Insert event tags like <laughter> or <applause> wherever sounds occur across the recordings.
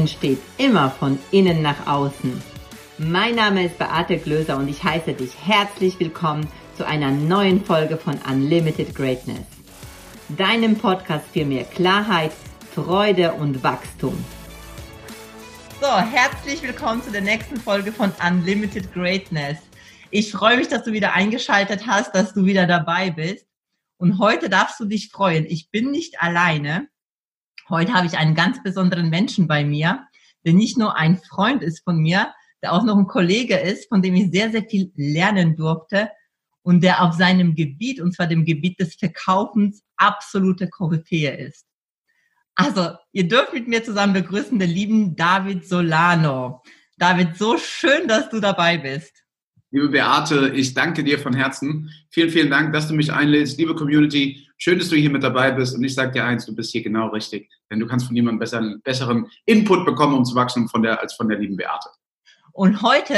Entsteht immer von innen nach außen. Mein Name ist Beate Glöser und ich heiße dich herzlich willkommen zu einer neuen Folge von Unlimited Greatness. Deinem Podcast für mehr Klarheit, Freude und Wachstum. So, herzlich willkommen zu der nächsten Folge von Unlimited Greatness. Ich freue mich, dass du wieder eingeschaltet hast, dass du wieder dabei bist. Und heute darfst du dich freuen. Ich bin nicht alleine. Heute habe ich einen ganz besonderen Menschen bei mir, der nicht nur ein Freund ist von mir, der auch noch ein Kollege ist, von dem ich sehr, sehr viel lernen durfte und der auf seinem Gebiet, und zwar dem Gebiet des Verkaufens, absolute Koryphäe ist. Also, ihr dürft mit mir zusammen begrüßen den lieben David Solano. David, so schön, dass du dabei bist. Liebe Beate, ich danke dir von Herzen. Vielen, vielen Dank, dass du mich einlädst. Liebe Community, schön, dass du hier mit dabei bist. Und ich sage dir eins, du bist hier genau richtig. Denn du kannst von niemandem besseren, besseren Input bekommen, um zu wachsen, von der, als von der lieben Beate. Und heute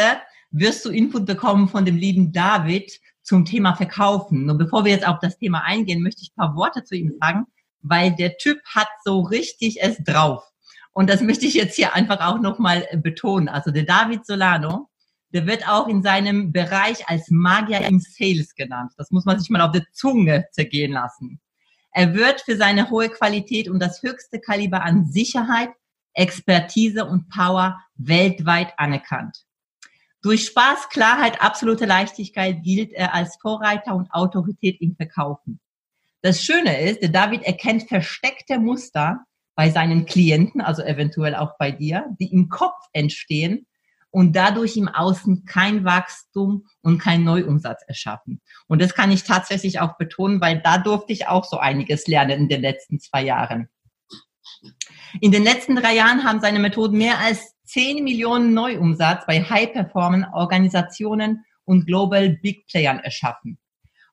wirst du Input bekommen von dem lieben David zum Thema Verkaufen. Und bevor wir jetzt auf das Thema eingehen, möchte ich ein paar Worte zu ihm sagen, weil der Typ hat so richtig es drauf. Und das möchte ich jetzt hier einfach auch nochmal betonen. Also der David Solano, der wird auch in seinem Bereich als Magier im Sales genannt. Das muss man sich mal auf der Zunge zergehen lassen. Er wird für seine hohe Qualität und das höchste Kaliber an Sicherheit, Expertise und Power weltweit anerkannt. Durch Spaß, Klarheit, absolute Leichtigkeit gilt er als Vorreiter und Autorität im Verkaufen. Das Schöne ist, der David erkennt versteckte Muster bei seinen Klienten, also eventuell auch bei dir, die im Kopf entstehen und dadurch im Außen kein Wachstum und kein Neuumsatz erschaffen. Und das kann ich tatsächlich auch betonen, weil da durfte ich auch so einiges lernen in den letzten zwei Jahren. In den letzten drei Jahren haben seine Methoden mehr als 10 Millionen Neuumsatz bei High-Performance-Organisationen und Global Big Playern erschaffen.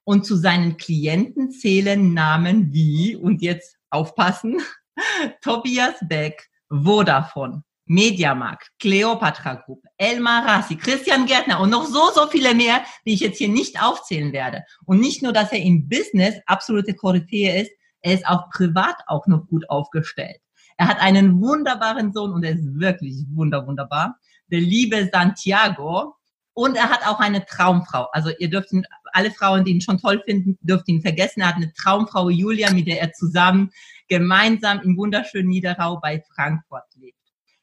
Und zu seinen Klienten zählen Namen wie, und jetzt aufpassen, <laughs> Tobias Beck, Vodafone, Mediamarkt, Cleopatra Group, Elmar Rassi, Christian Gärtner und noch so, so viele mehr, die ich jetzt hier nicht aufzählen werde. Und nicht nur, dass er im Business absolute Koryphäe ist, er ist auch privat auch noch gut aufgestellt. Er hat einen wunderbaren Sohn und er ist wirklich wunder, wunderbar. Der liebe Santiago. Und er hat auch eine Traumfrau. Also ihr dürft ihn, alle Frauen, die ihn schon toll finden, dürft ihn vergessen. Er hat eine Traumfrau Julia, mit der er zusammen gemeinsam im wunderschönen Niederrau bei Frankfurt lebt.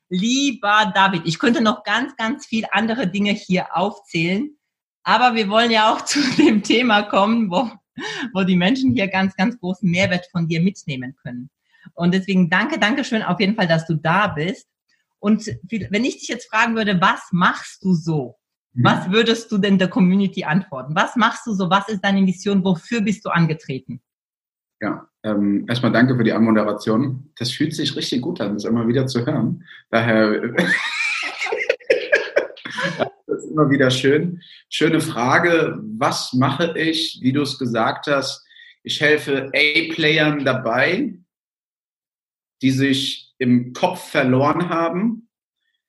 Lieber David, ich könnte noch ganz, ganz viel andere Dinge hier aufzählen, aber wir wollen ja auch <laughs> zu dem Thema kommen, wo, wo die Menschen hier ganz, ganz großen Mehrwert von dir mitnehmen können. Und deswegen danke, danke schön auf jeden Fall, dass du da bist. Und wenn ich dich jetzt fragen würde, was machst du so? Mhm. Was würdest du denn der Community antworten? Was machst du so? Was ist deine Mission? Wofür bist du angetreten? Ja, ähm, erstmal danke für die Anmoderation. Das fühlt sich richtig gut an, das immer wieder zu hören. Daher <laughs> das ist immer wieder schön. Schöne Frage. Was mache ich, wie du es gesagt hast? Ich helfe A-Playern dabei, die sich im Kopf verloren haben,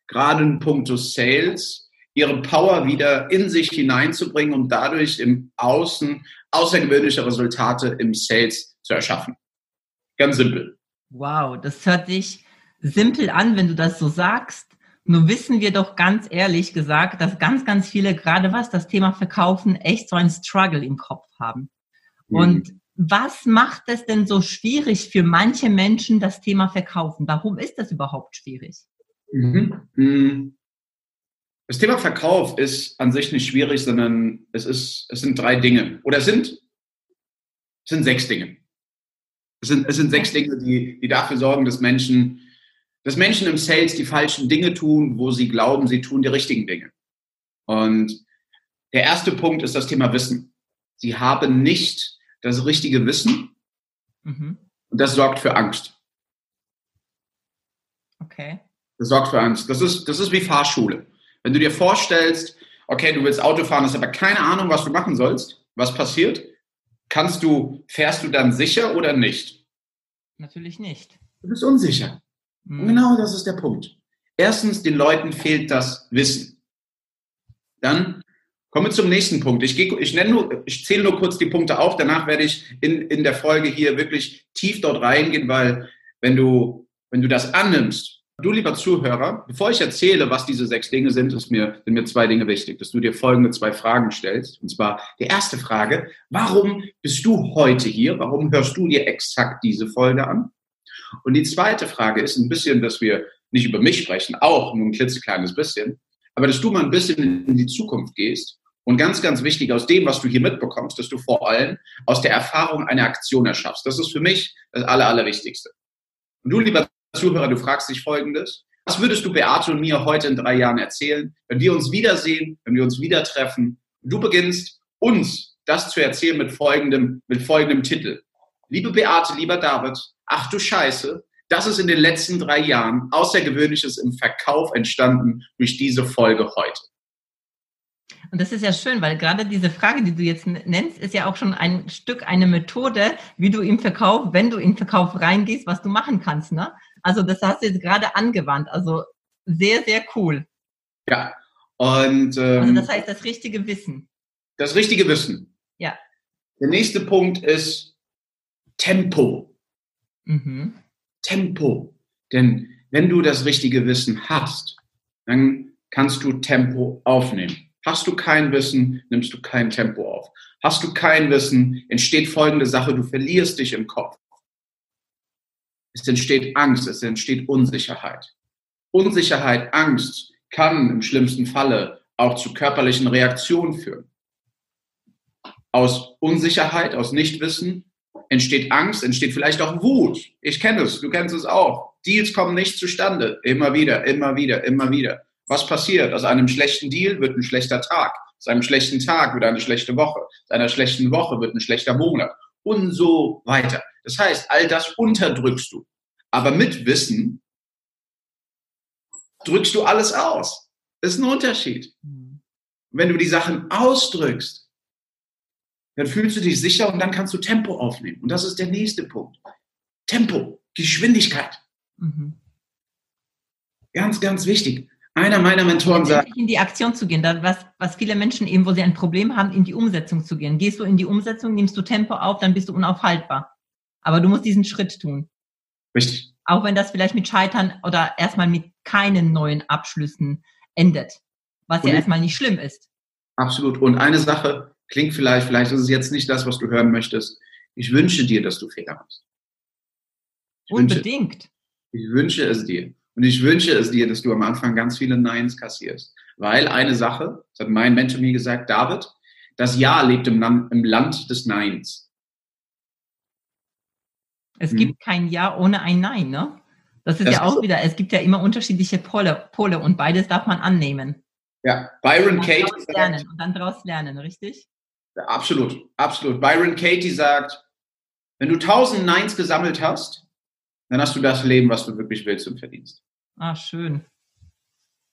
gerade in puncto Sales, ihre Power wieder in sich hineinzubringen und dadurch im Außen außergewöhnliche Resultate im Sales zu erschaffen. Ganz simpel. Wow, das hört sich simpel an, wenn du das so sagst. Nur wissen wir doch ganz ehrlich gesagt, dass ganz, ganz viele, gerade was das Thema Verkaufen, echt so ein Struggle im Kopf haben. Mhm. Und was macht es denn so schwierig für manche Menschen, das Thema Verkaufen? Warum ist das überhaupt schwierig? Mhm. mhm. Das Thema Verkauf ist an sich nicht schwierig, sondern es, ist, es sind drei Dinge. Oder es sind, es sind sechs Dinge. Es sind, es sind sechs Dinge, die, die dafür sorgen, dass Menschen, dass Menschen im Sales die falschen Dinge tun, wo sie glauben, sie tun die richtigen Dinge. Und der erste Punkt ist das Thema Wissen. Sie haben nicht das richtige Wissen mhm. und das sorgt für Angst. Okay. Das sorgt für Angst. Das ist, das ist wie Fahrschule. Wenn du dir vorstellst, okay, du willst Auto fahren, hast aber keine Ahnung, was du machen sollst, was passiert? Kannst du, fährst du dann sicher oder nicht? Natürlich nicht. Du bist unsicher. Mhm. Genau das ist der Punkt. Erstens, den Leuten fehlt das Wissen. Dann kommen wir zum nächsten Punkt. Ich, gehe, ich, nenne nur, ich zähle nur kurz die Punkte auf. Danach werde ich in, in der Folge hier wirklich tief dort reingehen, weil wenn du, wenn du das annimmst, du lieber Zuhörer, bevor ich erzähle, was diese sechs Dinge sind, ist mir, sind mir zwei Dinge wichtig, dass du dir folgende zwei Fragen stellst. Und zwar die erste Frage, warum bist du heute hier? Warum hörst du dir exakt diese Folge an? Und die zweite Frage ist ein bisschen, dass wir nicht über mich sprechen, auch nur ein klitzekleines bisschen, aber dass du mal ein bisschen in die Zukunft gehst und ganz, ganz wichtig aus dem, was du hier mitbekommst, dass du vor allem aus der Erfahrung eine Aktion erschaffst. Das ist für mich das Aller, Allerwichtigste. Und du, lieber Zuhörer, du fragst dich Folgendes. Was würdest du Beate und mir heute in drei Jahren erzählen, wenn wir uns wiedersehen, wenn wir uns wieder treffen? Du beginnst uns das zu erzählen mit folgendem, mit folgendem Titel. Liebe Beate, lieber David, ach du Scheiße, das ist in den letzten drei Jahren Außergewöhnliches im Verkauf entstanden durch diese Folge heute. Und das ist ja schön, weil gerade diese Frage, die du jetzt nennst, ist ja auch schon ein Stück, eine Methode, wie du im Verkauf, wenn du in den Verkauf reingehst, was du machen kannst. Ne? Also das hast du jetzt gerade angewandt. Also sehr, sehr cool. Ja. Und ähm, also das heißt das richtige Wissen. Das richtige Wissen. Ja. Der nächste Punkt ist Tempo. Mhm. Tempo. Denn wenn du das richtige Wissen hast, dann kannst du Tempo aufnehmen. Hast du kein Wissen, nimmst du kein Tempo auf. Hast du kein Wissen, entsteht folgende Sache, du verlierst dich im Kopf. Es entsteht Angst, es entsteht Unsicherheit. Unsicherheit, Angst kann im schlimmsten Falle auch zu körperlichen Reaktionen führen. Aus Unsicherheit, aus Nichtwissen entsteht Angst, entsteht vielleicht auch Wut. Ich kenne es, du kennst es auch. Deals kommen nicht zustande. Immer wieder, immer wieder, immer wieder. Was passiert? Aus einem schlechten Deal wird ein schlechter Tag. Aus einem schlechten Tag wird eine schlechte Woche. Aus einer schlechten Woche wird ein schlechter Monat. Und so weiter. Das heißt, all das unterdrückst du. Aber mit Wissen drückst du alles aus. Das ist ein Unterschied. Mhm. Wenn du die Sachen ausdrückst, dann fühlst du dich sicher und dann kannst du Tempo aufnehmen. Und das ist der nächste Punkt. Tempo, Geschwindigkeit. Mhm. Ganz, ganz wichtig. Einer meiner Mentoren sagt. In die Aktion zu gehen, was, was viele Menschen eben, wo sie ein Problem haben, in die Umsetzung zu gehen. Gehst du in die Umsetzung, nimmst du Tempo auf, dann bist du unaufhaltbar. Aber du musst diesen Schritt tun. Richtig. Auch wenn das vielleicht mit Scheitern oder erstmal mit keinen neuen Abschlüssen endet. Was Und ja erstmal nicht schlimm ist. Absolut. Und eine Sache klingt vielleicht, vielleicht ist es jetzt nicht das, was du hören möchtest. Ich wünsche dir, dass du Fehler machst. Ich Unbedingt. Wünsche, ich wünsche es dir. Und ich wünsche es dir, dass du am Anfang ganz viele Neins kassierst. Weil eine Sache, das hat mein Mentor mir gesagt, David, das Ja lebt im, im Land des Neins. Es hm. gibt kein Ja ohne ein Nein, ne? Das ist das ja auch ist wieder, es gibt ja immer unterschiedliche Pole, Pole und beides darf man annehmen. Ja, Byron Katie sagt, lernen und dann daraus lernen, richtig? Ja, absolut, absolut. Byron Katie sagt, wenn du tausend Neins gesammelt hast, dann hast du das Leben, was du wirklich willst und verdienst. Ah, schön.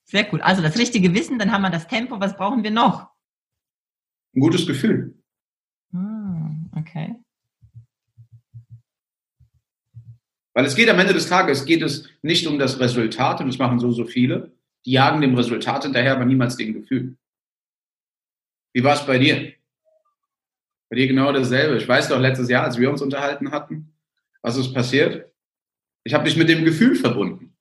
Sehr cool. Also das richtige Wissen, dann haben wir das Tempo. Was brauchen wir noch? Ein gutes Gefühl. Ah, okay. Weil es geht am Ende des Tages, geht es nicht um das Resultat, und das machen so, so viele. Die jagen dem Resultat hinterher, aber niemals dem Gefühl. Wie war es bei dir? Bei dir genau dasselbe. Ich weiß doch, letztes Jahr, als wir uns unterhalten hatten, was ist passiert? Ich habe dich mit dem Gefühl verbunden.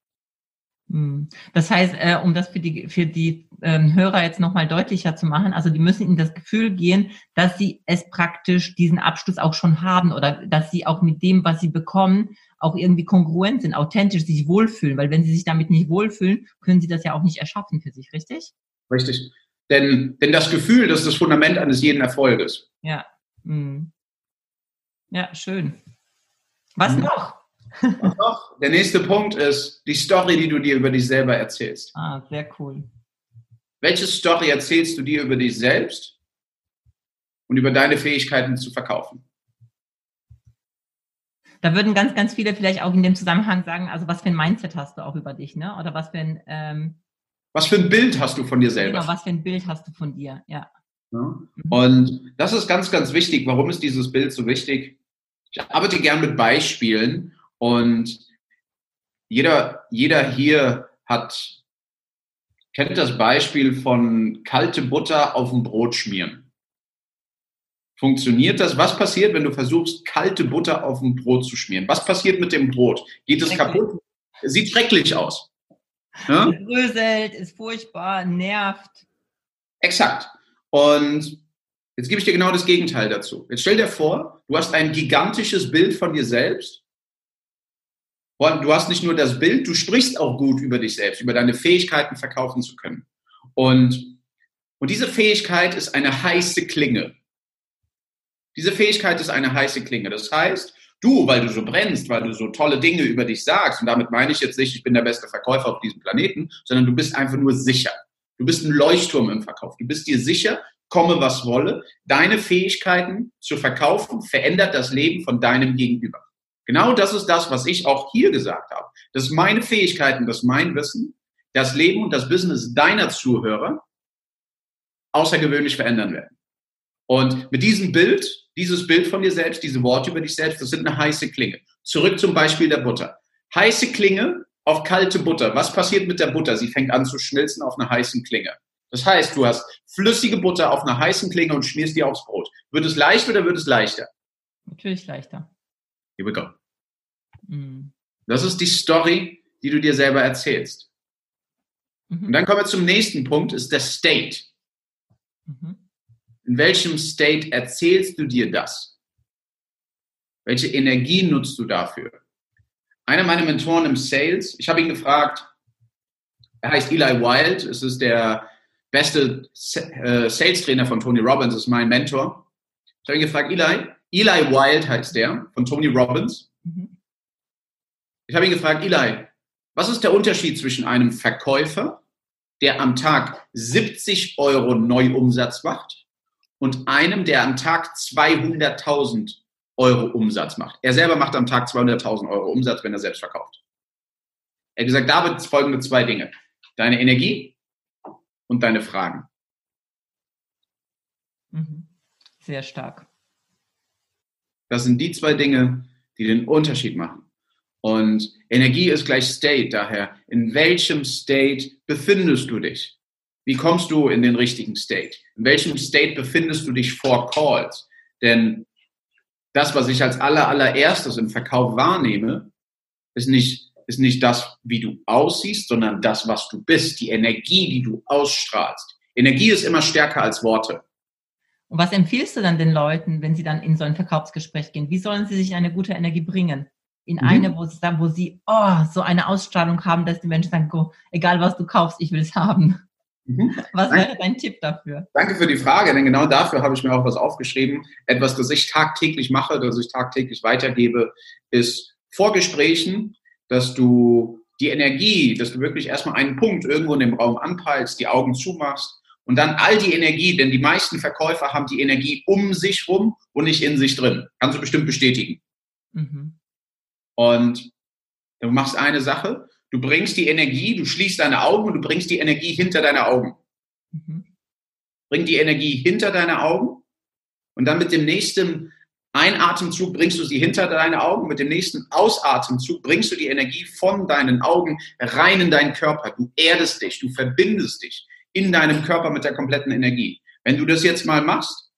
Hm. Das heißt, äh, um das für die, für die ähm, Hörer jetzt nochmal deutlicher zu machen, also die müssen in das Gefühl gehen, dass sie es praktisch diesen Abschluss auch schon haben oder dass sie auch mit dem, was sie bekommen, auch irgendwie kongruent sind, authentisch sich wohlfühlen, weil wenn sie sich damit nicht wohlfühlen, können sie das ja auch nicht erschaffen für sich, richtig? Richtig. Denn, denn das Gefühl, das ist das Fundament eines jeden Erfolges. Ja. Hm. Ja, schön. Was mhm. noch? Und doch, der nächste Punkt ist die Story, die du dir über dich selber erzählst. Ah, sehr cool. Welche Story erzählst du dir über dich selbst und über deine Fähigkeiten zu verkaufen? Da würden ganz, ganz viele vielleicht auch in dem Zusammenhang sagen, also was für ein Mindset hast du auch über dich, ne? Oder was für ein ähm, Was für ein Bild hast du von dir selber? Genau, was für ein Bild hast du von dir, ja. ja. Mhm. Und das ist ganz, ganz wichtig. Warum ist dieses Bild so wichtig? Ich arbeite gern mit Beispielen und jeder, jeder hier hat, kennt das Beispiel von kalte Butter auf dem Brot schmieren. Funktioniert das? Was passiert, wenn du versuchst, kalte Butter auf dem Brot zu schmieren? Was passiert mit dem Brot? Geht es kaputt? Sieht schrecklich aus. Ja? Bröselt, ist furchtbar, nervt. Exakt. Und jetzt gebe ich dir genau das Gegenteil dazu. Jetzt stell dir vor, du hast ein gigantisches Bild von dir selbst. Und du hast nicht nur das Bild, du sprichst auch gut über dich selbst, über deine Fähigkeiten verkaufen zu können. Und, und diese Fähigkeit ist eine heiße Klinge. Diese Fähigkeit ist eine heiße Klinge. Das heißt, du, weil du so brennst, weil du so tolle Dinge über dich sagst, und damit meine ich jetzt nicht, ich bin der beste Verkäufer auf diesem Planeten, sondern du bist einfach nur sicher. Du bist ein Leuchtturm im Verkauf. Du bist dir sicher, komme was wolle. Deine Fähigkeiten zu verkaufen verändert das Leben von deinem Gegenüber. Genau das ist das, was ich auch hier gesagt habe. Dass meine Fähigkeiten, dass mein Wissen, das Leben und das Business deiner Zuhörer außergewöhnlich verändern werden. Und mit diesem Bild, dieses Bild von dir selbst, diese Worte über dich selbst, das sind eine heiße Klinge. Zurück zum Beispiel der Butter. Heiße Klinge auf kalte Butter. Was passiert mit der Butter? Sie fängt an zu schmilzen auf einer heißen Klinge. Das heißt, du hast flüssige Butter auf einer heißen Klinge und schmierst die aufs Brot. Wird es leicht oder wird es leichter? Natürlich leichter. Here we go. Mhm. Das ist die Story, die du dir selber erzählst. Mhm. Und dann kommen wir zum nächsten Punkt, ist der State. Mhm. In welchem State erzählst du dir das? Welche Energie nutzt du dafür? Einer meiner Mentoren im Sales, ich habe ihn gefragt, er heißt Eli Wild, es ist der beste äh, Sales-Trainer von Tony Robbins, ist mein Mentor. Ich habe ihn gefragt, Eli, Eli Wild heißt der, von Tony Robbins. Mhm. Ich habe ihn gefragt, Eli, was ist der Unterschied zwischen einem Verkäufer, der am Tag 70 Euro Neuumsatz macht, und einem, der am Tag 200.000 Euro Umsatz macht? Er selber macht am Tag 200.000 Euro Umsatz, wenn er selbst verkauft. Er hat gesagt, David, folgende zwei Dinge. Deine Energie und deine Fragen. Mhm. Sehr stark. Das sind die zwei Dinge, die den Unterschied machen. Und Energie ist gleich State. Daher, in welchem State befindest du dich? Wie kommst du in den richtigen State? In welchem State befindest du dich vor Calls? Denn das, was ich als aller, allererstes im Verkauf wahrnehme, ist nicht, ist nicht das, wie du aussiehst, sondern das, was du bist, die Energie, die du ausstrahlst. Energie ist immer stärker als Worte. Und was empfiehlst du dann den Leuten, wenn sie dann in so ein Verkaufsgespräch gehen? Wie sollen sie sich eine gute Energie bringen? In mhm. eine, wo sie, wo sie oh, so eine Ausstrahlung haben, dass die Menschen sagen, oh, egal was du kaufst, ich will es haben. Mhm. <laughs> Was Danke. wäre dein Tipp dafür? Danke für die Frage, denn genau dafür habe ich mir auch was aufgeschrieben. Etwas, das ich tagtäglich mache, das ich tagtäglich weitergebe, ist Vorgesprächen, dass du die Energie, dass du wirklich erstmal einen Punkt irgendwo in dem Raum anpeilst, die Augen zumachst und dann all die Energie, denn die meisten Verkäufer haben die Energie um sich rum und nicht in sich drin. Kannst du bestimmt bestätigen. Mhm. Und du machst eine Sache, du bringst die Energie, du schließt deine Augen und du bringst die Energie hinter deine Augen. Mhm. Bring die Energie hinter deine Augen und dann mit dem nächsten Einatemzug bringst du sie hinter deine Augen, mit dem nächsten Ausatemzug bringst du die Energie von deinen Augen rein in deinen Körper. Du erdest dich, du verbindest dich in deinem Körper mit der kompletten Energie. Wenn du das jetzt mal machst,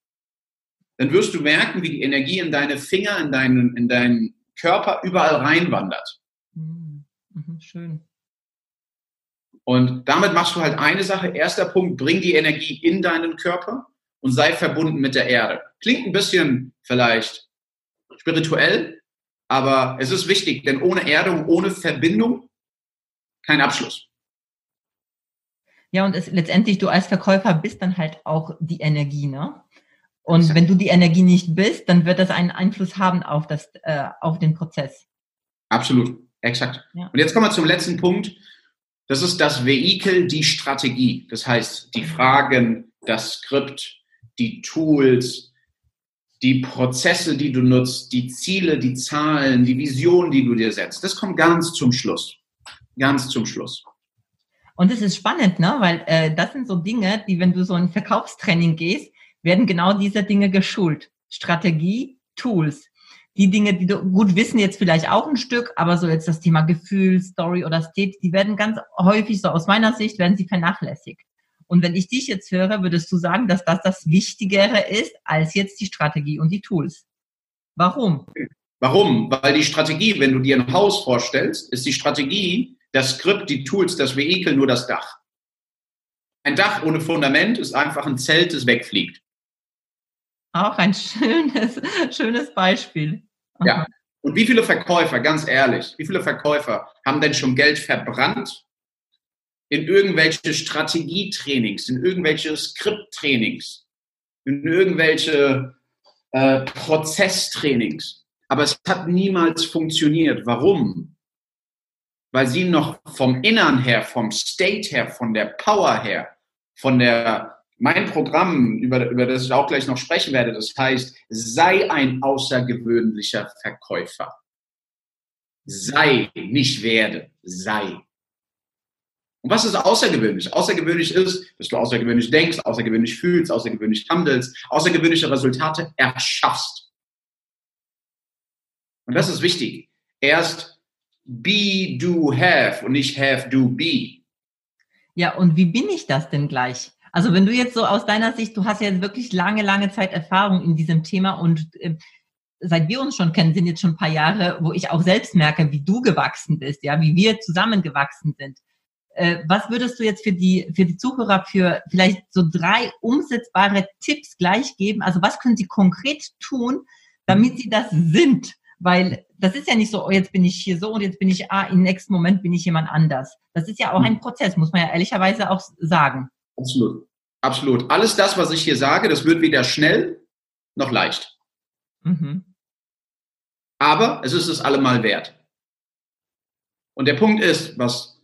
dann wirst du merken, wie die Energie in deine Finger, in deinen, in deinen Körper überall reinwandert. Mhm, mhm schön. Und damit machst du halt eine Sache. Erster Punkt, bring die Energie in deinen Körper und sei verbunden mit der Erde. Klingt ein bisschen vielleicht spirituell, aber es ist wichtig, denn ohne Erde und ohne Verbindung kein Abschluss. Ja, und es, letztendlich, du als Verkäufer bist dann halt auch die Energie, ne? Und Exakt. wenn du die Energie nicht bist, dann wird das einen Einfluss haben auf, das, äh, auf den Prozess. Absolut, exakt. Ja. Und jetzt kommen wir zum letzten Punkt. Das ist das Vehikel, die Strategie. Das heißt, die Fragen, das Skript, die Tools, die Prozesse, die du nutzt, die Ziele, die Zahlen, die Vision, die du dir setzt. Das kommt ganz zum Schluss. Ganz zum Schluss. Und es ist spannend, ne? weil äh, das sind so Dinge, die, wenn du so ein Verkaufstraining gehst, werden genau diese Dinge geschult. Strategie, Tools. Die Dinge, die du gut wissen, jetzt vielleicht auch ein Stück, aber so jetzt das Thema Gefühl, Story oder State, die werden ganz häufig, so aus meiner Sicht, werden sie vernachlässigt. Und wenn ich dich jetzt höre, würdest du sagen, dass das das Wichtigere ist als jetzt die Strategie und die Tools. Warum? Warum? Weil die Strategie, wenn du dir ein Haus vorstellst, ist die Strategie das Skript, die Tools, das Vehikel, nur das Dach. Ein Dach ohne Fundament ist einfach ein Zelt, das wegfliegt. Auch ein schönes, schönes Beispiel. Ja. Und wie viele Verkäufer, ganz ehrlich, wie viele Verkäufer haben denn schon Geld verbrannt in irgendwelche Strategietrainings, in irgendwelche Skripttrainings, in irgendwelche äh, Prozesstrainings? Aber es hat niemals funktioniert. Warum? Weil sie noch vom Innern her, vom State her, von der Power her, von der mein Programm, über, über das ich auch gleich noch sprechen werde, das heißt, sei ein außergewöhnlicher Verkäufer. Sei, nicht werde, sei. Und was ist außergewöhnlich? Außergewöhnlich ist, dass du außergewöhnlich denkst, außergewöhnlich fühlst, außergewöhnlich handelst, außergewöhnliche Resultate erschaffst. Und das ist wichtig. Erst be, do, have und nicht have, do, be. Ja, und wie bin ich das denn gleich? Also wenn du jetzt so aus deiner Sicht, du hast ja wirklich lange, lange Zeit Erfahrung in diesem Thema und äh, seit wir uns schon kennen, sind jetzt schon ein paar Jahre, wo ich auch selbst merke, wie du gewachsen bist, ja, wie wir zusammengewachsen sind. Äh, was würdest du jetzt für die, für die Zuhörer für vielleicht so drei umsetzbare Tipps gleich geben? Also was können sie konkret tun, damit sie das sind? Weil das ist ja nicht so, oh, jetzt bin ich hier so und jetzt bin ich, ah, im nächsten Moment bin ich jemand anders. Das ist ja auch ein Prozess, muss man ja ehrlicherweise auch sagen. Absolut. Absolut. Alles das, was ich hier sage, das wird weder schnell noch leicht. Mhm. Aber es ist es allemal wert. Und der Punkt ist, was,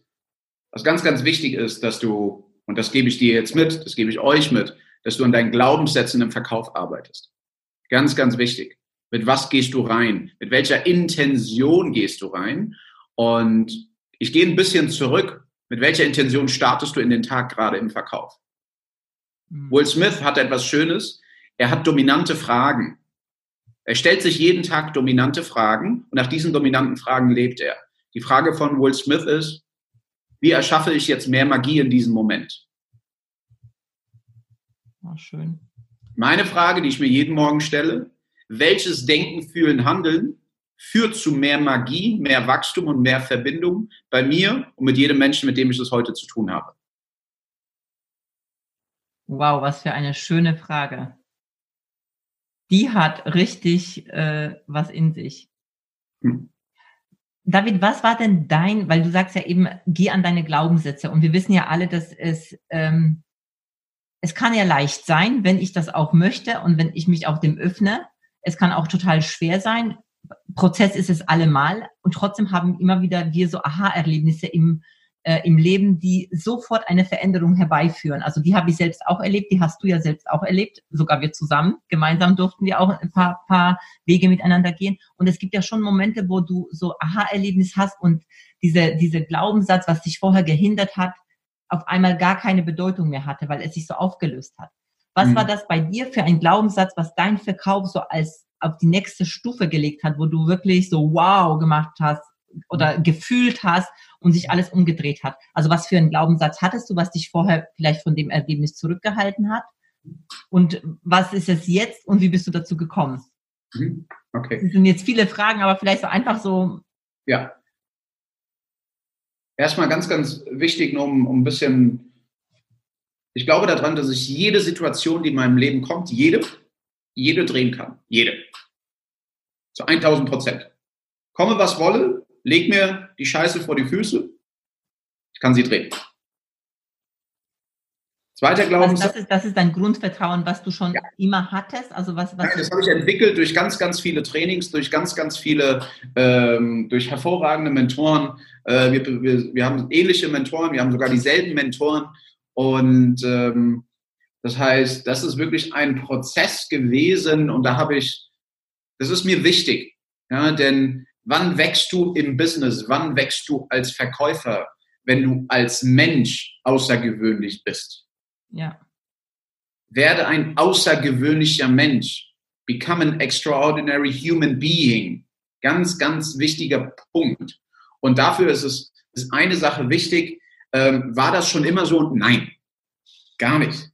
was ganz, ganz wichtig ist, dass du, und das gebe ich dir jetzt mit, das gebe ich euch mit, dass du an deinen Glaubenssätzen im Verkauf arbeitest. Ganz, ganz wichtig. Mit was gehst du rein? Mit welcher Intention gehst du rein? Und ich gehe ein bisschen zurück. Mit welcher Intention startest du in den Tag gerade im Verkauf? Mhm. Will Smith hat etwas Schönes. Er hat dominante Fragen. Er stellt sich jeden Tag dominante Fragen und nach diesen dominanten Fragen lebt er. Die Frage von Will Smith ist, wie erschaffe ich jetzt mehr Magie in diesem Moment? Ach, schön. Meine Frage, die ich mir jeden Morgen stelle, welches Denken, Fühlen, Handeln führt zu mehr Magie, mehr Wachstum und mehr Verbindung bei mir und mit jedem Menschen, mit dem ich es heute zu tun habe? Wow, was für eine schöne Frage. Die hat richtig äh, was in sich. Hm. David, was war denn dein, weil du sagst ja eben, geh an deine Glaubenssätze und wir wissen ja alle, dass es, ähm, es kann ja leicht sein, wenn ich das auch möchte und wenn ich mich auch dem öffne. Es kann auch total schwer sein. Prozess ist es allemal und trotzdem haben immer wieder wir so Aha-Erlebnisse im, äh, im Leben, die sofort eine Veränderung herbeiführen. Also die habe ich selbst auch erlebt, die hast du ja selbst auch erlebt, sogar wir zusammen. Gemeinsam durften wir auch ein paar, paar Wege miteinander gehen. Und es gibt ja schon Momente, wo du so Aha-Erlebnis hast und diese, diese Glaubenssatz, was dich vorher gehindert hat, auf einmal gar keine Bedeutung mehr hatte, weil es sich so aufgelöst hat. Was mhm. war das bei dir für ein Glaubenssatz, was dein Verkauf so als auf die nächste Stufe gelegt hat, wo du wirklich so wow gemacht hast oder gefühlt hast und sich alles umgedreht hat. Also was für einen Glaubenssatz hattest du, was dich vorher vielleicht von dem Ergebnis zurückgehalten hat? Und was ist es jetzt und wie bist du dazu gekommen? Mhm. Okay. Das sind jetzt viele Fragen, aber vielleicht so einfach so. Ja. Erstmal ganz, ganz wichtig, um, um ein bisschen, ich glaube daran, dass ich jede Situation, die in meinem Leben kommt, jede, jede drehen kann. Jede. Zu 1000 Prozent. Komme, was wolle, leg mir die Scheiße vor die Füße, ich kann sie drehen. Zweiter Glaubenssatz. Also das, ist, das ist dein Grundvertrauen, was du schon ja. immer hattest? Also was, was Nein, das habe ich entwickelt durch ganz, ganz viele Trainings, durch ganz, ganz viele, ähm, durch hervorragende Mentoren. Äh, wir, wir, wir haben ähnliche Mentoren, wir haben sogar dieselben Mentoren. Und ähm, das heißt, das ist wirklich ein Prozess gewesen und da habe ich, das ist mir wichtig, ja, denn Wann wächst du im Business? Wann wächst du als Verkäufer, wenn du als Mensch außergewöhnlich bist? Ja. Werde ein außergewöhnlicher Mensch. Become an extraordinary human being. Ganz, ganz wichtiger Punkt. Und dafür ist es ist eine Sache wichtig. Ähm, war das schon immer so? Nein, gar nicht.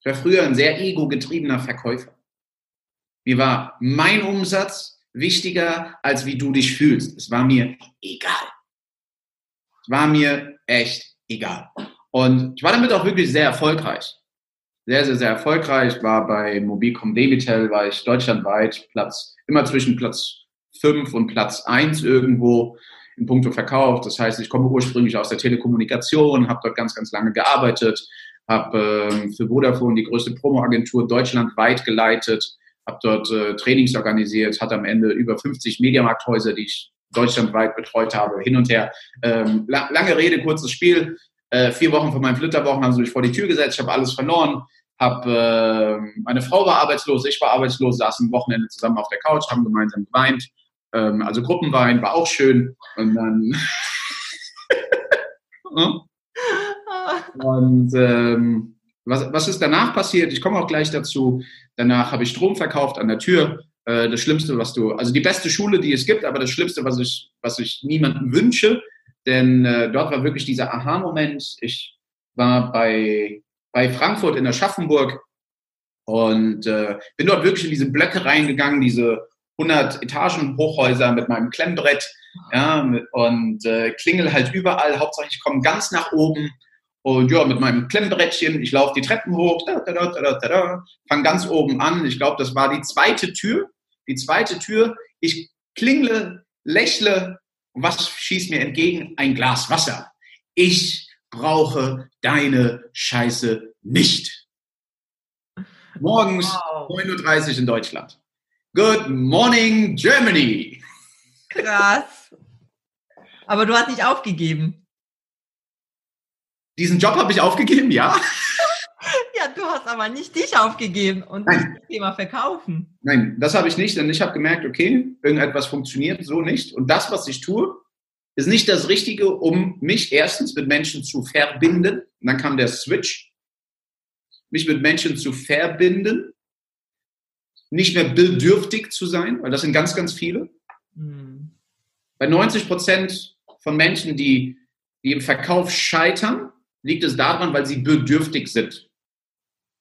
Ich war früher ein sehr ego-getriebener Verkäufer. Mir war mein Umsatz wichtiger, als wie du dich fühlst. Es war mir egal. Es war mir echt egal. Und ich war damit auch wirklich sehr erfolgreich. Sehr, sehr, sehr erfolgreich. War bei Mobilcom Debitel, war ich deutschlandweit Platz, immer zwischen Platz 5 und Platz 1 irgendwo in puncto Verkauf. Das heißt, ich komme ursprünglich aus der Telekommunikation, habe dort ganz, ganz lange gearbeitet, habe ähm, für Vodafone die größte Promoagentur deutschlandweit geleitet, habe dort äh, Trainings organisiert, hatte am Ende über 50 Mediamarkthäuser, die ich deutschlandweit betreut habe, hin und her. Ähm, la lange Rede, kurzes Spiel. Äh, vier Wochen von meinen Flitterwochen haben sie mich vor die Tür gesetzt, ich habe alles verloren. Hab, äh, meine Frau war arbeitslos, ich war arbeitslos, saßen am Wochenende zusammen auf der Couch, haben gemeinsam geweint. Ähm, also Gruppenwein war auch schön. Und dann <laughs> Und ähm, was, was ist danach passiert? Ich komme auch gleich dazu. Danach habe ich Strom verkauft an der Tür. Äh, das Schlimmste, was du, also die beste Schule, die es gibt, aber das Schlimmste, was ich, was ich niemandem wünsche, denn äh, dort war wirklich dieser Aha-Moment. Ich war bei, bei Frankfurt in Aschaffenburg und äh, bin dort wirklich in diese Blöcke reingegangen, diese 100 Etagen Hochhäuser mit meinem Klemmbrett ja, und äh, klingel halt überall. Hauptsache ich komme ganz nach oben und ja, mit meinem Klemmbrettchen, ich laufe die Treppen hoch, da, da, da, da, da, fang ganz oben an. Ich glaube, das war die zweite Tür. Die zweite Tür. Ich klingle, lächle und was schießt mir entgegen? Ein Glas Wasser. Ich brauche deine Scheiße nicht. Morgens wow. 9.30 Uhr in Deutschland. Good morning, Germany. Krass. Aber du hast nicht aufgegeben. Diesen Job habe ich aufgegeben, ja. <laughs> Ja, du hast aber nicht dich aufgegeben und Nein. das Thema verkaufen. Nein, das habe ich nicht, denn ich habe gemerkt, okay, irgendetwas funktioniert so nicht. Und das, was ich tue, ist nicht das Richtige, um mich erstens mit Menschen zu verbinden. Und dann kam der Switch, mich mit Menschen zu verbinden, nicht mehr bedürftig zu sein, weil das sind ganz, ganz viele. Hm. Bei 90 Prozent von Menschen, die, die im Verkauf scheitern, liegt es daran, weil sie bedürftig sind.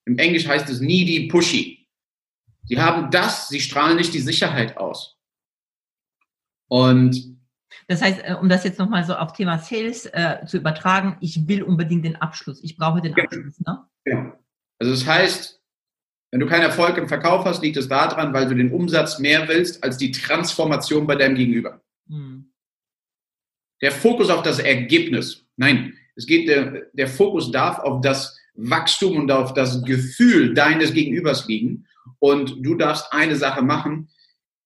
Im Englisch heißt es needy, pushy. Sie haben das, sie strahlen nicht die Sicherheit aus. Und das heißt, äh, um das jetzt nochmal so auf Thema Sales äh, zu übertragen, ich will unbedingt den Abschluss. Ich brauche den Abschluss. Ne? Ja. Also das heißt, wenn du keinen Erfolg im Verkauf hast, liegt es daran, weil du den Umsatz mehr willst als die Transformation bei deinem Gegenüber. Hm. Der Fokus auf das Ergebnis. Nein, es geht, der, der Fokus darf auf das Wachstum und auf das Gefühl deines Gegenübers liegen. Und du darfst eine Sache machen,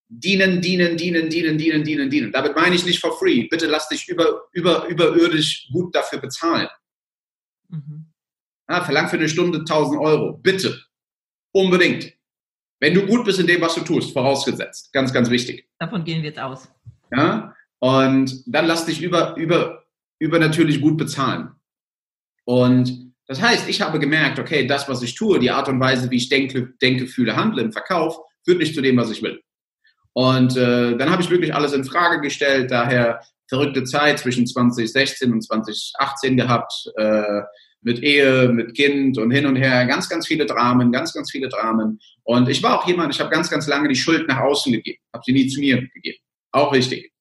dienen, dienen, dienen, dienen, dienen, dienen, dienen. Damit meine ich nicht for free. Bitte lass dich über, über, überirdisch gut dafür bezahlen. Mhm. Ja, verlang für eine Stunde 1000 Euro. Bitte. Unbedingt. Wenn du gut bist in dem, was du tust, vorausgesetzt. Ganz, ganz wichtig. Davon gehen wir jetzt aus. Ja, und dann lass dich über, über, übernatürlich gut bezahlen. Und das heißt, ich habe gemerkt, okay, das, was ich tue, die Art und Weise, wie ich denke, denke fühle, handle im Verkauf, führt nicht zu dem, was ich will. Und äh, dann habe ich wirklich alles in Frage gestellt, daher verrückte Zeit zwischen 2016 und 2018 gehabt, äh, mit Ehe, mit Kind und hin und her, ganz, ganz viele Dramen, ganz, ganz viele Dramen. Und ich war auch jemand, ich habe ganz, ganz lange die Schuld nach außen gegeben, habe sie nie zu mir gegeben. Auch wichtig.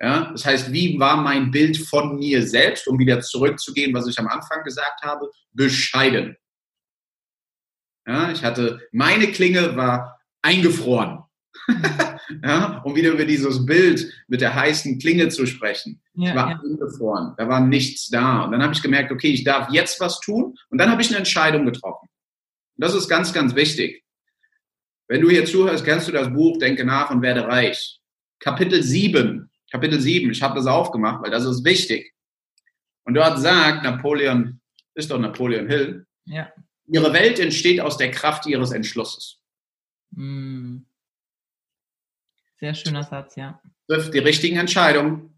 Ja, das heißt, wie war mein Bild von mir selbst, um wieder zurückzugehen, was ich am Anfang gesagt habe? Bescheiden. Ja, ich hatte, meine Klinge war eingefroren. <laughs> ja, um wieder über dieses Bild mit der heißen Klinge zu sprechen. Ja, ich war ja. eingefroren, da war nichts da. Und dann habe ich gemerkt, okay, ich darf jetzt was tun. Und dann habe ich eine Entscheidung getroffen. Und das ist ganz, ganz wichtig. Wenn du hier zuhörst, kennst du das Buch Denke nach und werde reich. Kapitel 7 Kapitel 7, ich habe das aufgemacht, weil das ist wichtig. Und dort sagt Napoleon, ist doch Napoleon Hill, ja. ihre Welt entsteht aus der Kraft ihres Entschlusses. Hm. Sehr schöner Satz, ja. Trifft die richtigen Entscheidungen,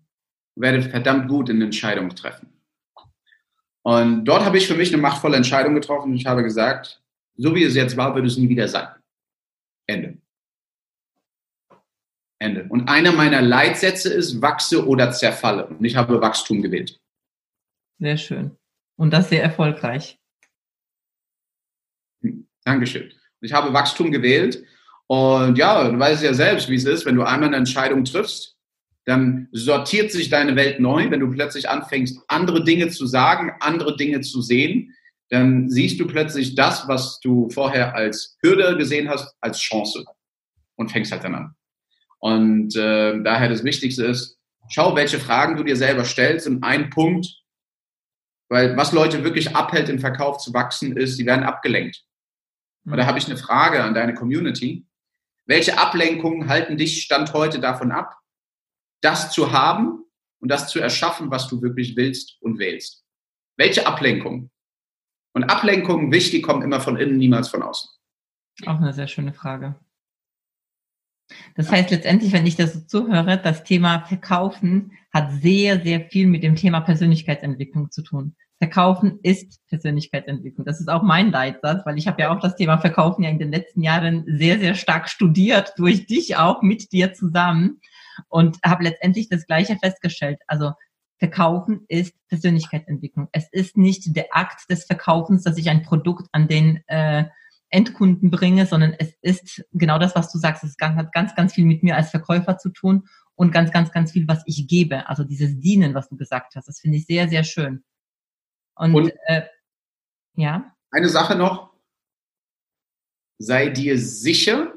werde verdammt gut in Entscheidungen treffen. Und dort habe ich für mich eine machtvolle Entscheidung getroffen. Ich habe gesagt, so wie es jetzt war, wird es nie wieder sein. Ende. Ende. Und einer meiner Leitsätze ist, wachse oder zerfalle. Und ich habe Wachstum gewählt. Sehr schön. Und das sehr erfolgreich. Dankeschön. Ich habe Wachstum gewählt. Und ja, du weißt ja selbst, wie es ist, wenn du einmal eine Entscheidung triffst, dann sortiert sich deine Welt neu, wenn du plötzlich anfängst, andere Dinge zu sagen, andere Dinge zu sehen, dann siehst du plötzlich das, was du vorher als Hürde gesehen hast, als Chance und fängst halt dann an. Und äh, daher das Wichtigste ist, schau, welche Fragen du dir selber stellst und ein Punkt, weil was Leute wirklich abhält, im Verkauf zu wachsen, ist, sie werden abgelenkt. Und da habe ich eine Frage an deine Community. Welche Ablenkungen halten dich Stand heute davon ab, das zu haben und das zu erschaffen, was du wirklich willst und wählst? Welche Ablenkungen? Und Ablenkungen, wichtig, kommen immer von innen, niemals von außen. Auch eine sehr schöne Frage. Das heißt letztendlich, wenn ich das so zuhöre, das Thema Verkaufen hat sehr, sehr viel mit dem Thema Persönlichkeitsentwicklung zu tun. Verkaufen ist Persönlichkeitsentwicklung. Das ist auch mein Leitsatz, weil ich habe ja auch das Thema Verkaufen ja in den letzten Jahren sehr, sehr stark studiert, durch dich auch, mit dir zusammen und habe letztendlich das Gleiche festgestellt. Also Verkaufen ist Persönlichkeitsentwicklung. Es ist nicht der Akt des Verkaufens, dass ich ein Produkt an den äh, Endkunden bringe, sondern es ist genau das, was du sagst. Es hat ganz, ganz viel mit mir als Verkäufer zu tun und ganz, ganz, ganz viel, was ich gebe. Also dieses Dienen, was du gesagt hast, das finde ich sehr, sehr schön. Und, und äh, ja. Eine Sache noch. Sei dir sicher.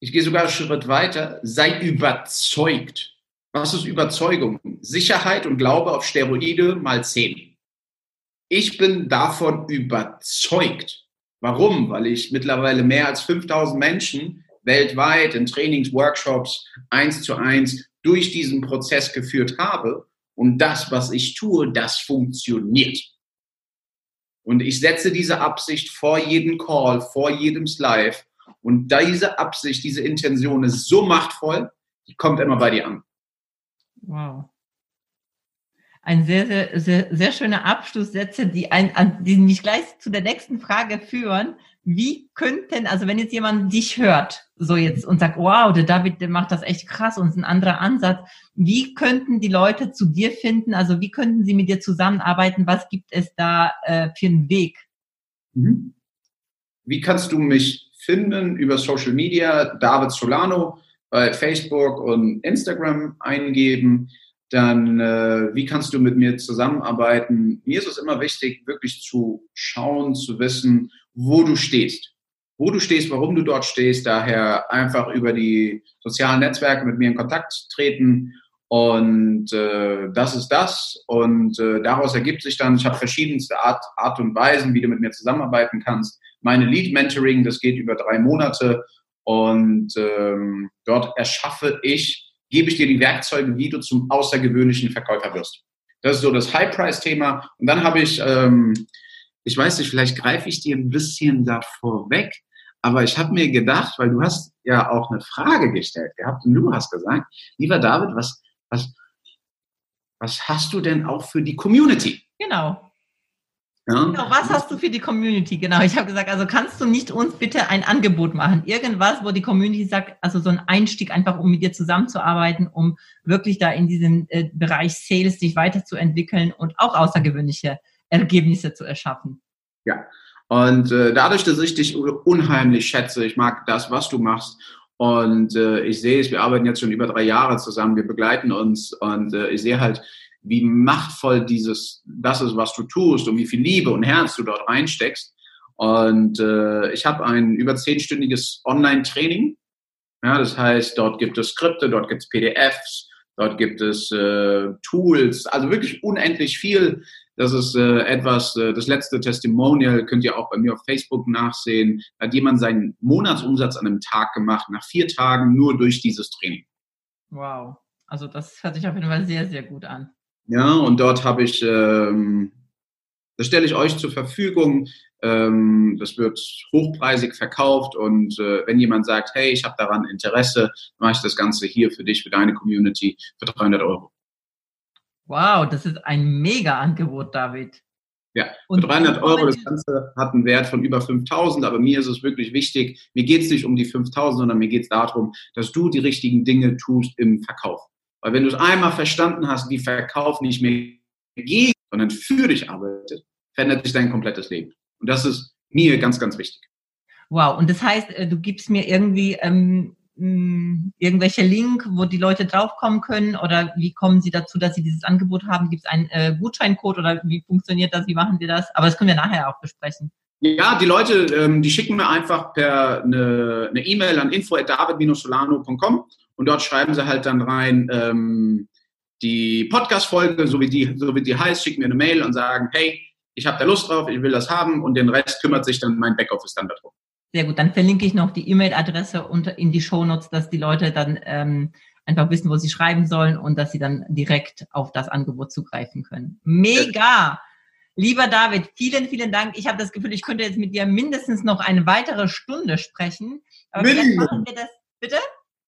Ich gehe sogar einen Schritt weiter. Sei überzeugt was ist Überzeugung? Sicherheit und Glaube auf Steroide mal 10. Ich bin davon überzeugt. Warum? Weil ich mittlerweile mehr als 5000 Menschen weltweit in Trainings, Workshops, eins zu eins durch diesen Prozess geführt habe. Und das, was ich tue, das funktioniert. Und ich setze diese Absicht vor jedem Call, vor jedem Live. Und diese Absicht, diese Intention ist so machtvoll, die kommt immer bei dir an. Wow. Ein sehr, sehr, sehr, sehr schöner Abschlusssätze, die, ein, die mich gleich zu der nächsten Frage führen. Wie könnten, also wenn jetzt jemand dich hört, so jetzt und sagt, wow, der David, der macht das echt krass und ist ein anderer Ansatz, wie könnten die Leute zu dir finden? Also wie könnten sie mit dir zusammenarbeiten? Was gibt es da äh, für einen Weg? Mhm. Wie kannst du mich finden über Social Media? David Solano bei Facebook und Instagram eingeben. Dann, äh, wie kannst du mit mir zusammenarbeiten? Mir ist es immer wichtig, wirklich zu schauen, zu wissen, wo du stehst. Wo du stehst, warum du dort stehst. Daher einfach über die sozialen Netzwerke mit mir in Kontakt treten. Und äh, das ist das. Und äh, daraus ergibt sich dann, ich habe verschiedenste Art, Art und Weisen, wie du mit mir zusammenarbeiten kannst. Meine Lead Mentoring, das geht über drei Monate und ähm, dort erschaffe ich, gebe ich dir die Werkzeuge, wie du zum außergewöhnlichen Verkäufer wirst. Das ist so das High-Price-Thema. Und dann habe ich, ähm, ich weiß nicht, vielleicht greife ich dir ein bisschen davor weg, aber ich habe mir gedacht, weil du hast ja auch eine Frage gestellt gehabt und du hast gesagt, lieber David, was, was, was hast du denn auch für die Community? Genau. Ja. Genau, was hast du für die Community? Genau, ich habe gesagt, also kannst du nicht uns bitte ein Angebot machen? Irgendwas, wo die Community sagt, also so ein Einstieg einfach, um mit dir zusammenzuarbeiten, um wirklich da in diesem äh, Bereich Sales sich weiterzuentwickeln und auch außergewöhnliche Ergebnisse zu erschaffen. Ja, und äh, dadurch, dass ich dich unheimlich schätze, ich mag das, was du machst und äh, ich sehe es, wir arbeiten jetzt schon über drei Jahre zusammen, wir begleiten uns und äh, ich sehe halt, wie machtvoll dieses, das ist, was du tust und wie viel Liebe und Herz du dort reinsteckst. Und äh, ich habe ein über zehnstündiges Online-Training. Ja, das heißt, dort gibt es Skripte, dort gibt es PDFs, dort gibt es äh, Tools, also wirklich unendlich viel. Das ist äh, etwas, äh, das letzte Testimonial könnt ihr auch bei mir auf Facebook nachsehen. Da hat jemand seinen Monatsumsatz an einem Tag gemacht, nach vier Tagen nur durch dieses Training. Wow. Also das hört sich auf jeden Fall sehr, sehr gut an. Ja, und dort habe ich, ähm, das stelle ich euch zur Verfügung. Ähm, das wird hochpreisig verkauft und äh, wenn jemand sagt, hey, ich habe daran Interesse, mache ich das Ganze hier für dich, für deine Community für 300 Euro. Wow, das ist ein Mega-Angebot, David. Ja, für 300 Euro, das Ganze hat einen Wert von über 5000, aber mir ist es wirklich wichtig, mir geht es nicht um die 5000, sondern mir geht es darum, dass du die richtigen Dinge tust im Verkauf. Weil wenn du es einmal verstanden hast, wie Verkauf nicht mehr gegen, sondern für dich arbeitet, verändert sich dein komplettes Leben. Und das ist mir ganz, ganz wichtig. Wow, und das heißt, äh, du gibst mir irgendwie ähm, mh, irgendwelche Link, wo die Leute draufkommen können? Oder wie kommen sie dazu, dass sie dieses Angebot haben? Gibt es einen äh, Gutscheincode oder wie funktioniert das? Wie machen wir das? Aber das können wir nachher auch besprechen. Ja, die Leute, ähm, die schicken mir einfach per eine E-Mail e an info@david-solano.com und dort schreiben sie halt dann rein ähm, die Podcast-Folge, so wie die, so wie die heißt, schicken mir eine Mail und sagen, hey, ich habe da Lust drauf, ich will das haben und den Rest kümmert sich dann mein Backoffice dann darum. Sehr gut, dann verlinke ich noch die E-Mail-Adresse in die Shownotes, dass die Leute dann ähm, einfach wissen, wo sie schreiben sollen und dass sie dann direkt auf das Angebot zugreifen können. Mega! Lieber David, vielen, vielen Dank. Ich habe das Gefühl, ich könnte jetzt mit dir mindestens noch eine weitere Stunde sprechen. Aber vielleicht machen wir das. Bitte?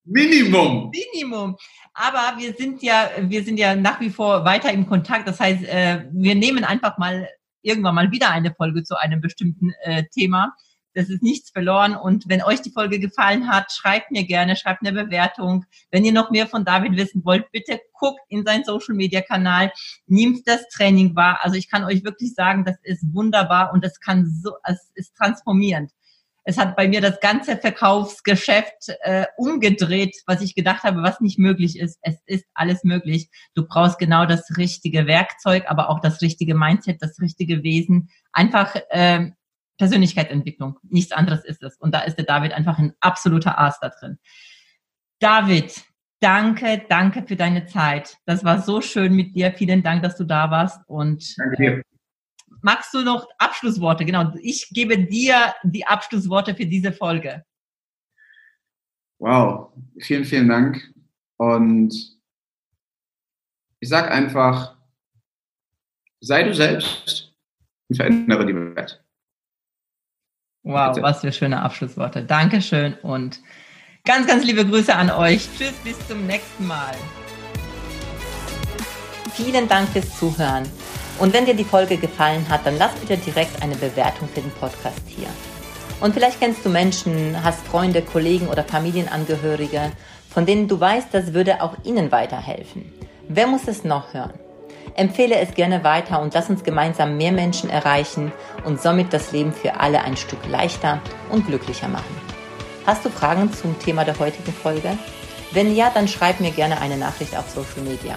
Minimum. Minimum. Aber wir sind ja, wir sind ja nach wie vor weiter im Kontakt. Das heißt, äh, wir nehmen einfach mal irgendwann mal wieder eine Folge zu einem bestimmten äh, Thema. Das ist nichts verloren. Und wenn euch die Folge gefallen hat, schreibt mir gerne, schreibt eine Bewertung. Wenn ihr noch mehr von David wissen wollt, bitte guckt in seinen Social Media Kanal, nehmt das Training wahr. Also ich kann euch wirklich sagen, das ist wunderbar und es kann so, es ist transformierend. Es hat bei mir das ganze Verkaufsgeschäft äh, umgedreht, was ich gedacht habe, was nicht möglich ist. Es ist alles möglich. Du brauchst genau das richtige Werkzeug, aber auch das richtige Mindset, das richtige Wesen. Einfach äh, Persönlichkeitsentwicklung. Nichts anderes ist es. Und da ist der David einfach ein absoluter Aas da drin. David, danke, danke für deine Zeit. Das war so schön mit dir. Vielen Dank, dass du da warst. Und danke dir. Magst du noch Abschlussworte? Genau, ich gebe dir die Abschlussworte für diese Folge. Wow, vielen, vielen Dank. Und ich sage einfach, sei du selbst und verändere die Welt. Wow, Bitte. was für schöne Abschlussworte. Dankeschön und ganz, ganz liebe Grüße an euch. Tschüss, bis zum nächsten Mal. Vielen Dank fürs Zuhören. Und wenn dir die Folge gefallen hat, dann lass bitte direkt eine Bewertung für den Podcast hier. Und vielleicht kennst du Menschen, hast Freunde, Kollegen oder Familienangehörige, von denen du weißt, das würde auch ihnen weiterhelfen. Wer muss es noch hören? Empfehle es gerne weiter und lass uns gemeinsam mehr Menschen erreichen und somit das Leben für alle ein Stück leichter und glücklicher machen. Hast du Fragen zum Thema der heutigen Folge? Wenn ja, dann schreib mir gerne eine Nachricht auf Social Media.